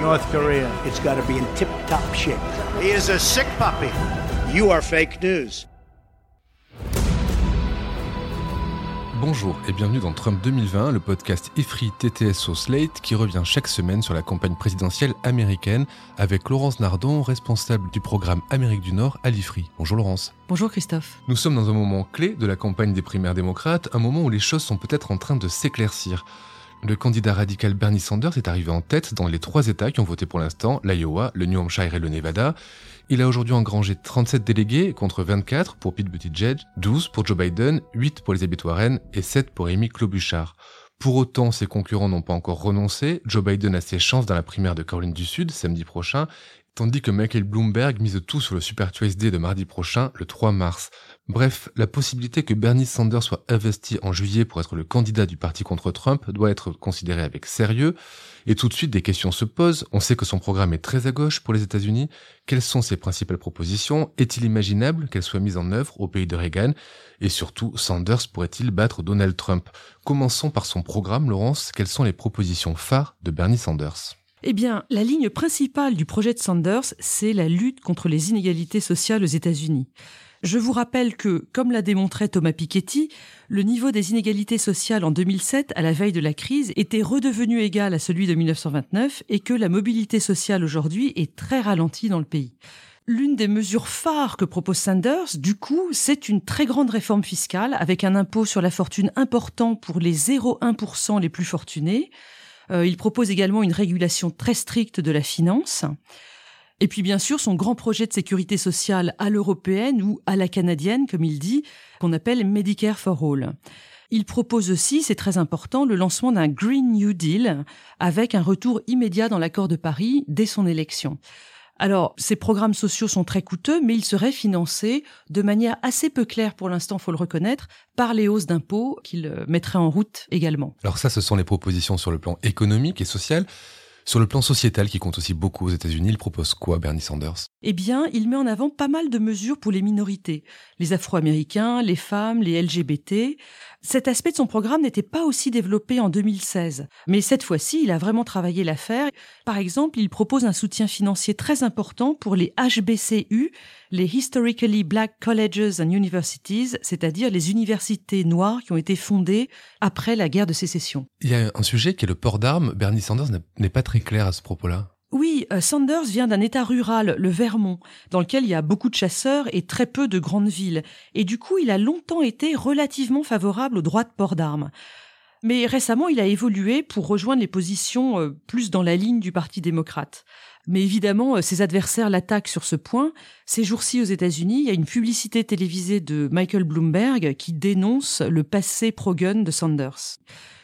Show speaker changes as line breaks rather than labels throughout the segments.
North Korea.
It's got to be in tip top shape.
He is a sick puppy. You are fake news.
Bonjour et bienvenue dans Trump 2020, le podcast EFRI TTS au Slate qui revient chaque semaine sur la campagne présidentielle américaine avec Laurence Nardon, responsable du programme Amérique du Nord à l'IFRI. Bonjour Laurence.
Bonjour Christophe.
Nous sommes dans un moment clé de la campagne des primaires démocrates, un moment où les choses sont peut-être en train de s'éclaircir. Le candidat radical Bernie Sanders est arrivé en tête dans les trois États qui ont voté pour l'instant, l'Iowa, le New Hampshire et le Nevada. Il a aujourd'hui engrangé 37 délégués contre 24 pour Pete Buttigieg, 12 pour Joe Biden, 8 pour Elizabeth Warren et 7 pour Amy Klobuchar. Pour autant, ses concurrents n'ont pas encore renoncé. Joe Biden a ses chances dans la primaire de Caroline du Sud samedi prochain, tandis que Michael Bloomberg mise tout sur le Super Tuesday de mardi prochain, le 3 mars. Bref, la possibilité que Bernie Sanders soit investi en juillet pour être le candidat du parti contre Trump doit être considérée avec sérieux. Et tout de suite, des questions se posent. On sait que son programme est très à gauche pour les États-Unis. Quelles sont ses principales propositions? Est-il imaginable qu'elles soient mises en œuvre au pays de Reagan? Et surtout, Sanders pourrait-il battre Donald Trump? Commençons par son programme, Laurence. Quelles sont les propositions phares de Bernie Sanders?
Eh bien, la ligne principale du projet de Sanders, c'est la lutte contre les inégalités sociales aux États-Unis. Je vous rappelle que, comme l'a démontré Thomas Piketty, le niveau des inégalités sociales en 2007, à la veille de la crise, était redevenu égal à celui de 1929 et que la mobilité sociale aujourd'hui est très ralentie dans le pays. L'une des mesures phares que propose Sanders, du coup, c'est une très grande réforme fiscale avec un impôt sur la fortune important pour les 0,1% les plus fortunés. Euh, il propose également une régulation très stricte de la finance. Et puis bien sûr son grand projet de sécurité sociale à l'européenne ou à la canadienne, comme il dit, qu'on appelle Medicare for All. Il propose aussi, c'est très important, le lancement d'un Green New Deal avec un retour immédiat dans l'accord de Paris dès son élection. Alors, ces programmes sociaux sont très coûteux, mais ils seraient financés de manière assez peu claire pour l'instant, faut le reconnaître, par les hausses d'impôts qu'il euh, mettrait en route également.
Alors ça, ce sont les propositions sur le plan économique et social. Sur le plan sociétal, qui compte aussi beaucoup aux États-Unis, il propose quoi, Bernie Sanders?
Eh bien, il met en avant pas mal de mesures pour les minorités, les Afro-Américains, les femmes, les LGBT. Cet aspect de son programme n'était pas aussi développé en 2016, mais cette fois-ci, il a vraiment travaillé l'affaire. Par exemple, il propose un soutien financier très important pour les HBCU, les Historically Black Colleges and Universities, c'est-à-dire les universités noires qui ont été fondées après la guerre de sécession.
Il y a un sujet qui est le port d'armes. Bernie Sanders n'est pas très clair à ce propos-là.
Oui, euh, Sanders vient d'un État rural, le Vermont, dans lequel il y a beaucoup de chasseurs et très peu de grandes villes. Et du coup, il a longtemps été relativement favorable au droit de port d'armes. Mais récemment, il a évolué pour rejoindre les positions euh, plus dans la ligne du Parti démocrate. Mais évidemment, euh, ses adversaires l'attaquent sur ce point. Ces jours-ci aux États-Unis, il y a une publicité télévisée de Michael Bloomberg qui dénonce le passé pro-gun de Sanders.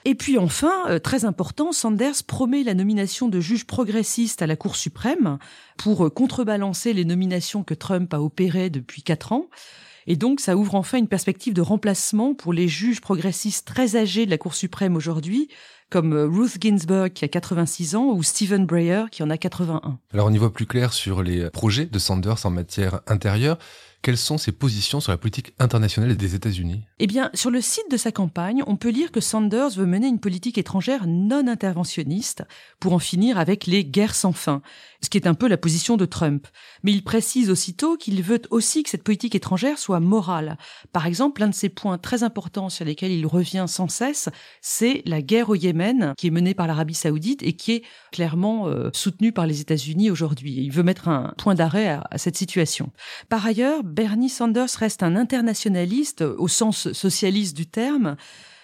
Et puis enfin, euh, très important, Sanders promet la nomination de juges progressistes à la Cour suprême pour euh, contrebalancer les nominations que Trump a opérées depuis quatre ans. Et donc, ça ouvre enfin une perspective de remplacement pour les juges progressistes très âgés de la Cour suprême aujourd'hui, comme euh, Ruth Ginsburg qui a 86 ans ou Stephen Breyer qui en a 81.
Alors on y voit plus clair sur les projets de Sanders en matière intérieure. Quelles sont ses positions sur la politique internationale des États-Unis?
Eh bien, sur le site de sa campagne, on peut lire que Sanders veut mener une politique étrangère non interventionniste pour en finir avec les guerres sans fin, ce qui est un peu la position de Trump. Mais il précise aussitôt qu'il veut aussi que cette politique étrangère soit morale. Par exemple, l'un de ses points très importants sur lesquels il revient sans cesse, c'est la guerre au Yémen, qui est menée par l'Arabie saoudite et qui est clairement euh, soutenue par les États-Unis aujourd'hui. Il veut mettre un point d'arrêt à, à cette situation. Par ailleurs, Bernie Sanders reste un internationaliste au sens socialiste du terme.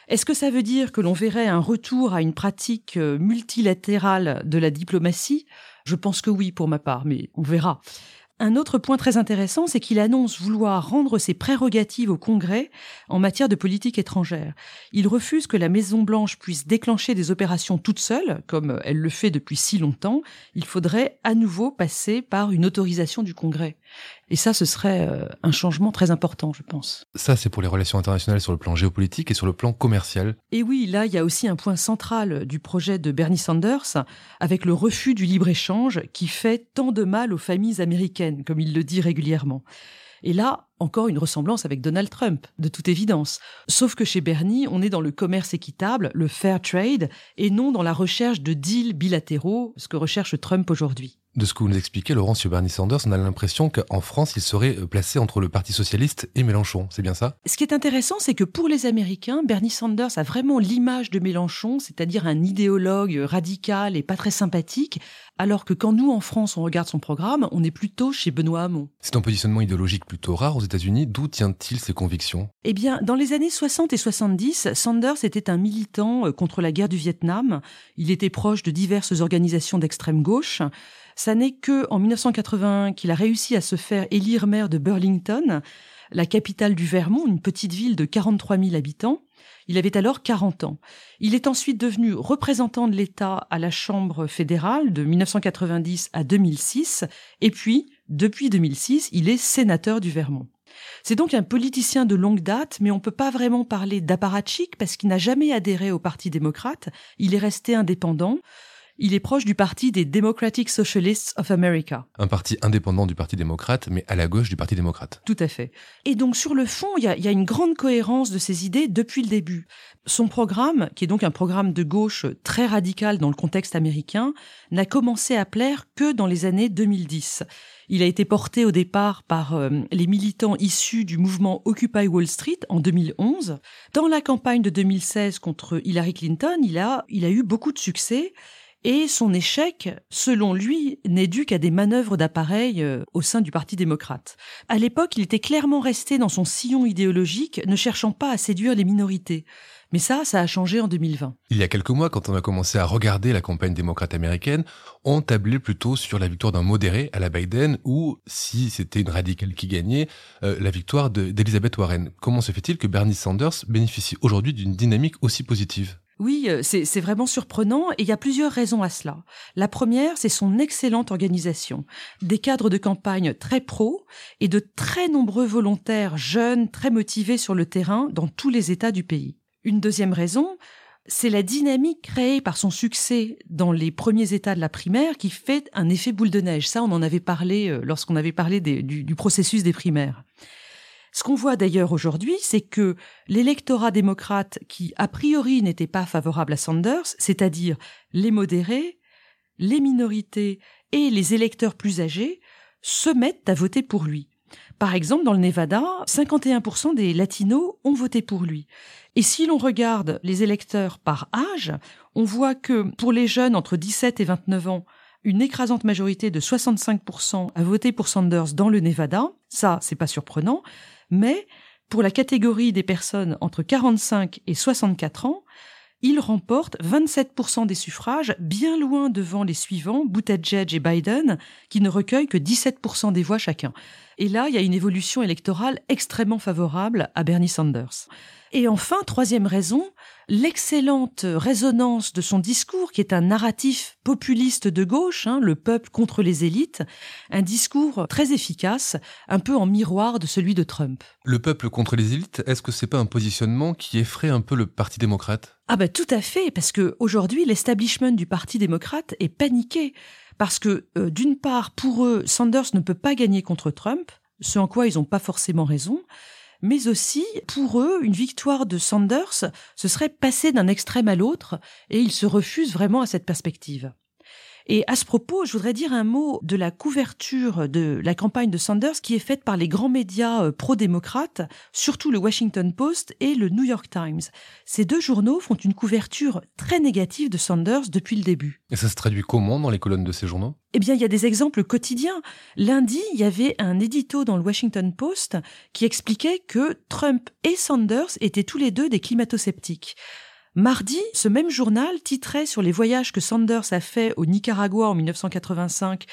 Est-ce que ça veut dire que l'on verrait un retour à une pratique euh, multilatérale de la diplomatie? Je pense que oui pour ma part, mais on verra. Un autre point très intéressant, c'est qu'il annonce vouloir rendre ses prérogatives au Congrès en matière de politique étrangère. Il refuse que la Maison-Blanche puisse déclencher des opérations toute seule, comme elle le fait depuis si longtemps. Il faudrait à nouveau passer par une autorisation du Congrès. Et ça, ce serait euh, un changement très important, je pense.
Ça, c'est pour les relations internationales sur le plan géopolitique et sur le plan commercial.
Et oui, là, il y a aussi un point central du projet de Bernie Sanders, avec le refus du libre-échange qui fait tant de mal aux familles américaines, comme il le dit régulièrement. Et là, encore une ressemblance avec Donald Trump, de toute évidence. Sauf que chez Bernie, on est dans le commerce équitable, le fair trade, et non dans la recherche de deals bilatéraux, ce que recherche Trump aujourd'hui.
De ce que vous nous expliquez, Laurent, sur Bernie Sanders, on a l'impression qu'en France, il serait euh, placé entre le Parti socialiste et Mélenchon. C'est bien ça?
Ce qui est intéressant, c'est que pour les Américains, Bernie Sanders a vraiment l'image de Mélenchon, c'est-à-dire un idéologue radical et pas très sympathique, alors que quand nous, en France, on regarde son programme, on est plutôt chez Benoît Hamon.
C'est un positionnement idéologique plutôt rare aux États-Unis. D'où tient-il ses convictions?
Eh bien, dans les années 60 et 70, Sanders était un militant euh, contre la guerre du Vietnam. Il était proche de diverses organisations d'extrême gauche. Ça n'est que en 1981 qu'il a réussi à se faire élire maire de Burlington, la capitale du Vermont, une petite ville de 43 000 habitants. Il avait alors 40 ans. Il est ensuite devenu représentant de l'État à la Chambre fédérale de 1990 à 2006, et puis, depuis 2006, il est sénateur du Vermont. C'est donc un politicien de longue date, mais on ne peut pas vraiment parler d'apparatchik parce qu'il n'a jamais adhéré au Parti démocrate, il est resté indépendant. Il est proche du parti des Democratic Socialists of America.
Un parti indépendant du Parti démocrate, mais à la gauche du Parti démocrate.
Tout à fait. Et donc sur le fond, il y a, une grande cohérence de ses idées depuis le début. Son programme, qui est donc un programme de gauche très radical dans le contexte américain, n'a commencé à plaire que dans les années 2010. Il a été porté au départ par euh, les militants issus du mouvement Occupy Wall Street en 2011. Dans la campagne de 2016 contre Hillary Clinton, il a, il a eu beaucoup de succès et son échec, selon lui, n'est dû qu'à des manœuvres d'appareil euh, au sein du Parti démocrate. À l'époque, il était clairement resté dans son sillon idéologique, ne cherchant pas à séduire les minorités. Mais ça, ça a changé en 2020.
Il y a quelques mois, quand on a commencé à regarder la campagne démocrate américaine, on tablait plutôt sur la victoire d'un modéré à la Biden ou, si c'était une radicale qui gagnait, euh, la victoire d'Elizabeth Warren. Comment se fait-il que Bernie Sanders bénéficie aujourd'hui d'une dynamique aussi positive?
Oui, euh, c'est vraiment surprenant et il y a plusieurs raisons à cela. La première, c'est son excellente organisation, des cadres de campagne très pros et de très nombreux volontaires jeunes, très motivés sur le terrain dans tous les États du pays. Une deuxième raison, c'est la dynamique créée par son succès dans les premiers états de la primaire qui fait un effet boule de neige. Ça, on en avait parlé euh, lorsqu'on avait parlé du processus des primaires. Ce qu'on voit d'ailleurs aujourd'hui, c'est que l'électorat démocrate qui a priori n'était pas favorable à Sanders, c'est-à-dire les modérés, les minorités et les électeurs plus âgés, se mettent à voter pour lui. Par exemple, dans le Nevada, 51% des latinos ont voté pour lui. Et si l'on regarde les électeurs par âge, on voit que pour les jeunes entre 17 et 29 ans, une écrasante majorité de 65% a voté pour Sanders dans le Nevada. Ça, c'est pas surprenant. Mais pour la catégorie des personnes entre 45 et 64 ans, il remporte 27% des suffrages, bien loin devant les suivants, Buttigieg et Biden, qui ne recueillent que 17% des voix chacun. Et là, il y a une évolution électorale extrêmement favorable à Bernie Sanders. Et enfin, troisième raison, l'excellente résonance de son discours, qui est un narratif populiste de gauche, hein, le peuple contre les élites, un discours très efficace, un peu en miroir de celui de Trump.
Le peuple contre les élites, est-ce que c'est pas un positionnement qui effraie un peu le Parti démocrate?
Ah ben tout à fait, parce que aujourd'hui l'establishment du Parti démocrate est paniqué, parce que euh, d'une part, pour eux, Sanders ne peut pas gagner contre Trump, ce en quoi ils n'ont pas forcément raison mais aussi, pour eux, une victoire de Sanders, ce serait passer d'un extrême à l'autre, et ils se refusent vraiment à cette perspective. Et à ce propos, je voudrais dire un mot de la couverture de la campagne de Sanders qui est faite par les grands médias euh, pro-démocrates, surtout le Washington Post et le New York Times. Ces deux journaux font une couverture très négative de Sanders depuis le début.
Et ça se traduit comment dans les colonnes de ces journaux?
Eh bien, il y a des exemples quotidiens. Lundi, il y avait un édito dans le Washington Post qui expliquait que Trump et Sanders étaient tous les deux des climato-sceptiques. Mardi, ce même journal titrait sur les voyages que Sanders a fait au Nicaragua en 1985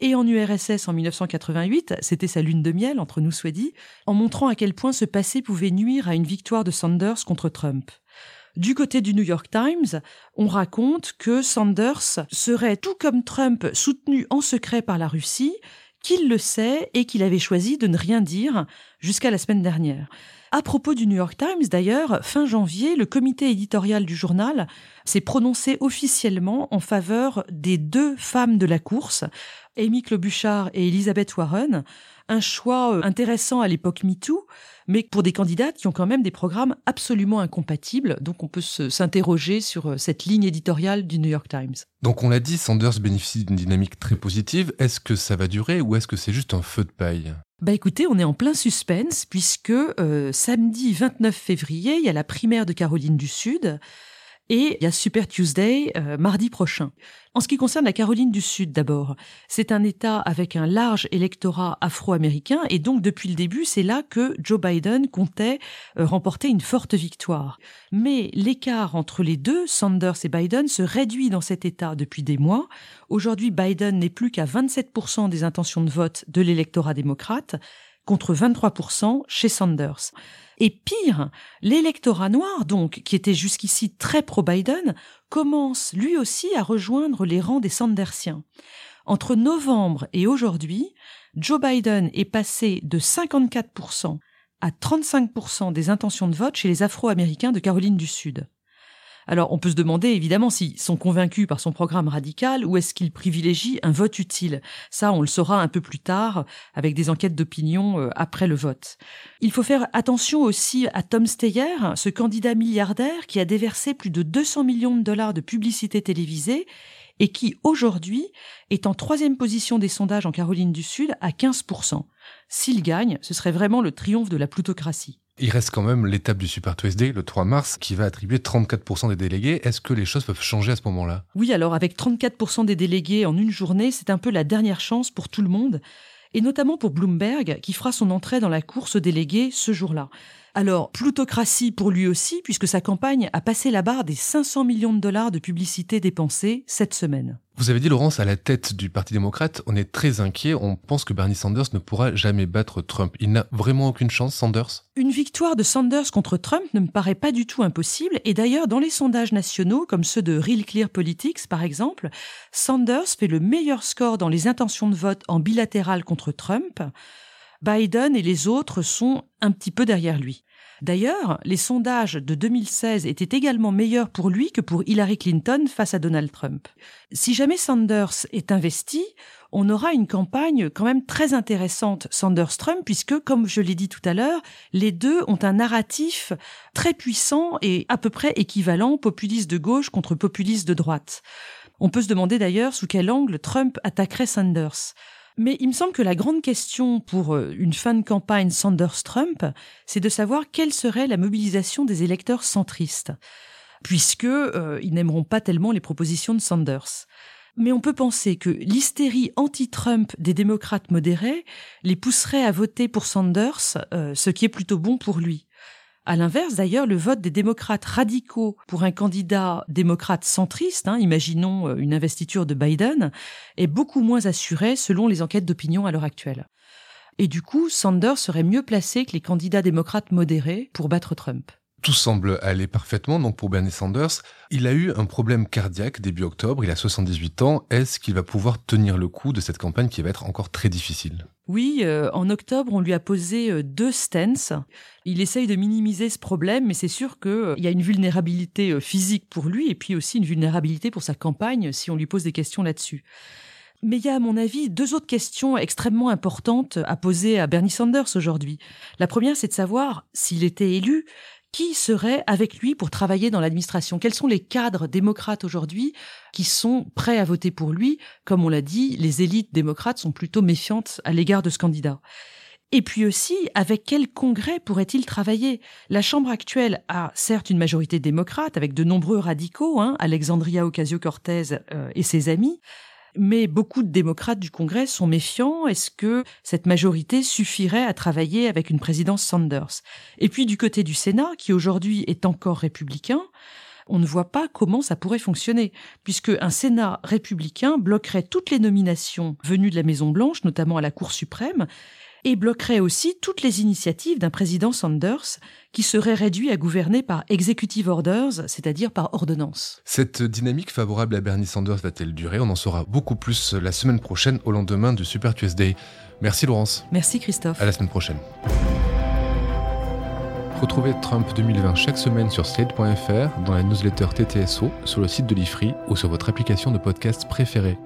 et en URSS en 1988, c'était sa lune de miel entre nous soit dit, en montrant à quel point ce passé pouvait nuire à une victoire de Sanders contre Trump. Du côté du New York Times, on raconte que Sanders serait, tout comme Trump, soutenu en secret par la Russie, qu'il le sait et qu'il avait choisi de ne rien dire jusqu'à la semaine dernière. À propos du New York Times, d'ailleurs, fin janvier, le comité éditorial du journal s'est prononcé officiellement en faveur des deux femmes de la course, Amy Klobuchar et Elizabeth Warren, un choix euh, intéressant à l'époque MeToo, mais pour des candidates qui ont quand même des programmes absolument incompatibles. Donc on peut s'interroger sur euh, cette ligne éditoriale du New York Times.
Donc on l'a dit, Sanders bénéficie d'une dynamique très positive. Est-ce que ça va durer ou est-ce que c'est juste un feu de paille?
Bah écoutez, on est en plein suspense puisque euh, samedi 29 février, il y a la primaire de Caroline du Sud. Et il y a Super Tuesday euh, mardi prochain. En ce qui concerne la Caroline du Sud d'abord, c'est un État avec un large électorat afro-américain et donc depuis le début, c'est là que Joe Biden comptait euh, remporter une forte victoire. Mais l'écart entre les deux, Sanders et Biden, se réduit dans cet État depuis des mois. Aujourd'hui, Biden n'est plus qu'à 27% des intentions de vote de l'électorat démocrate contre 23% chez Sanders. Et pire, l'électorat noir, donc, qui était jusqu'ici très pro-Biden, commence lui aussi à rejoindre les rangs des Sandersiens. Entre novembre et aujourd'hui, Joe Biden est passé de 54% à 35% des intentions de vote chez les Afro-Américains de Caroline du Sud. Alors on peut se demander évidemment s'ils sont convaincus par son programme radical ou est-ce qu'ils privilégient un vote utile. Ça, on le saura un peu plus tard avec des enquêtes d'opinion euh, après le vote. Il faut faire attention aussi à Tom Steyer, ce candidat milliardaire qui a déversé plus de 200 millions de dollars de publicité télévisée et qui aujourd'hui est en troisième position des sondages en Caroline du Sud à 15%. S'il gagne, ce serait vraiment le triomphe de la plutocratie.
Il reste quand même l'étape du Super Tuesday, le 3 mars, qui va attribuer 34% des délégués. Est-ce que les choses peuvent changer à ce moment-là?
Oui, alors avec 34% des délégués en une journée, c'est un peu la dernière chance pour tout le monde, et notamment pour Bloomberg, qui fera son entrée dans la course aux délégués ce jour-là. Alors, plutocratie pour lui aussi, puisque sa campagne a passé la barre des 500 millions de dollars de publicité dépensés cette semaine.
Vous avez dit, Laurence, à la tête du Parti démocrate, on est très inquiet. On pense que Bernie Sanders ne pourra jamais battre Trump. Il n'a vraiment aucune chance, Sanders?
Une victoire de Sanders contre Trump ne me paraît pas du tout impossible. Et d'ailleurs, dans les sondages nationaux, comme ceux de Real Clear Politics, par exemple, Sanders fait le meilleur score dans les intentions de vote en bilatéral contre Trump. Biden et les autres sont un petit peu derrière lui. D'ailleurs, les sondages de 2016 étaient également meilleurs pour lui que pour Hillary Clinton face à Donald Trump. Si jamais Sanders est investi, on aura une campagne quand même très intéressante Sanders-Trump puisque, comme je l'ai dit tout à l'heure, les deux ont un narratif très puissant et à peu près équivalent populiste de gauche contre populiste de droite. On peut se demander d'ailleurs sous quel angle Trump attaquerait Sanders. Mais il me semble que la grande question pour euh, une fin de campagne Sanders-Trump, c'est de savoir quelle serait la mobilisation des électeurs centristes, puisque euh, ils n'aimeront pas tellement les propositions de Sanders. Mais on peut penser que l'hystérie anti-Trump des démocrates modérés les pousserait à voter pour Sanders, euh, ce qui est plutôt bon pour lui. À l'inverse, d'ailleurs, le vote des démocrates radicaux pour un candidat démocrate centriste, hein, imaginons euh, une investiture de Biden, est beaucoup moins assuré selon les enquêtes d'opinion à l'heure actuelle. Et du coup, Sanders serait mieux placé que les candidats démocrates modérés pour battre Trump.
Tout semble aller parfaitement donc pour Bernie Sanders. Il a eu un problème cardiaque début octobre, il a 78 ans. Est-ce qu'il va pouvoir tenir le coup de cette campagne qui va être encore très difficile?
Oui, euh, en octobre, on lui a posé euh, deux stents. Il essaye de minimiser ce problème, mais c'est sûr qu'il euh, y a une vulnérabilité physique pour lui et puis aussi une vulnérabilité pour sa campagne si on lui pose des questions là-dessus. Mais il y a, à mon avis, deux autres questions extrêmement importantes à poser à Bernie Sanders aujourd'hui. La première, c'est de savoir s'il était élu, qui serait avec lui pour travailler dans l'administration? Quels sont les cadres démocrates aujourd'hui qui sont prêts à voter pour lui? Comme on l'a dit, les élites démocrates sont plutôt méfiantes à l'égard de ce candidat. Et puis aussi, avec quel congrès pourrait-il travailler? La Chambre actuelle a certes une majorité démocrate, avec de nombreux radicaux, hein, Alexandria Ocasio-Cortez euh, et ses amis, mais beaucoup de démocrates du Congrès sont méfiants. Est-ce que cette majorité suffirait à travailler avec une présidence Sanders? Et puis du côté du Sénat, qui aujourd'hui est encore républicain, on ne voit pas comment ça pourrait fonctionner, puisque un Sénat républicain bloquerait toutes les nominations venues de la Maison Blanche, notamment à la Cour suprême, et bloquerait aussi toutes les initiatives d'un président Sanders qui serait réduit à gouverner par executive orders, c'est-à-dire par ordonnance.
Cette dynamique favorable à Bernie Sanders va-t-elle durer? On en saura beaucoup plus la semaine prochaine au lendemain du Super Tuesday. Merci Laurence.
Merci Christophe.
À la semaine prochaine. Retrouvez Trump 2020 chaque semaine sur slate.fr, dans la newsletter TTSO, sur le site de l'IFRI ou sur votre application de podcast préférée.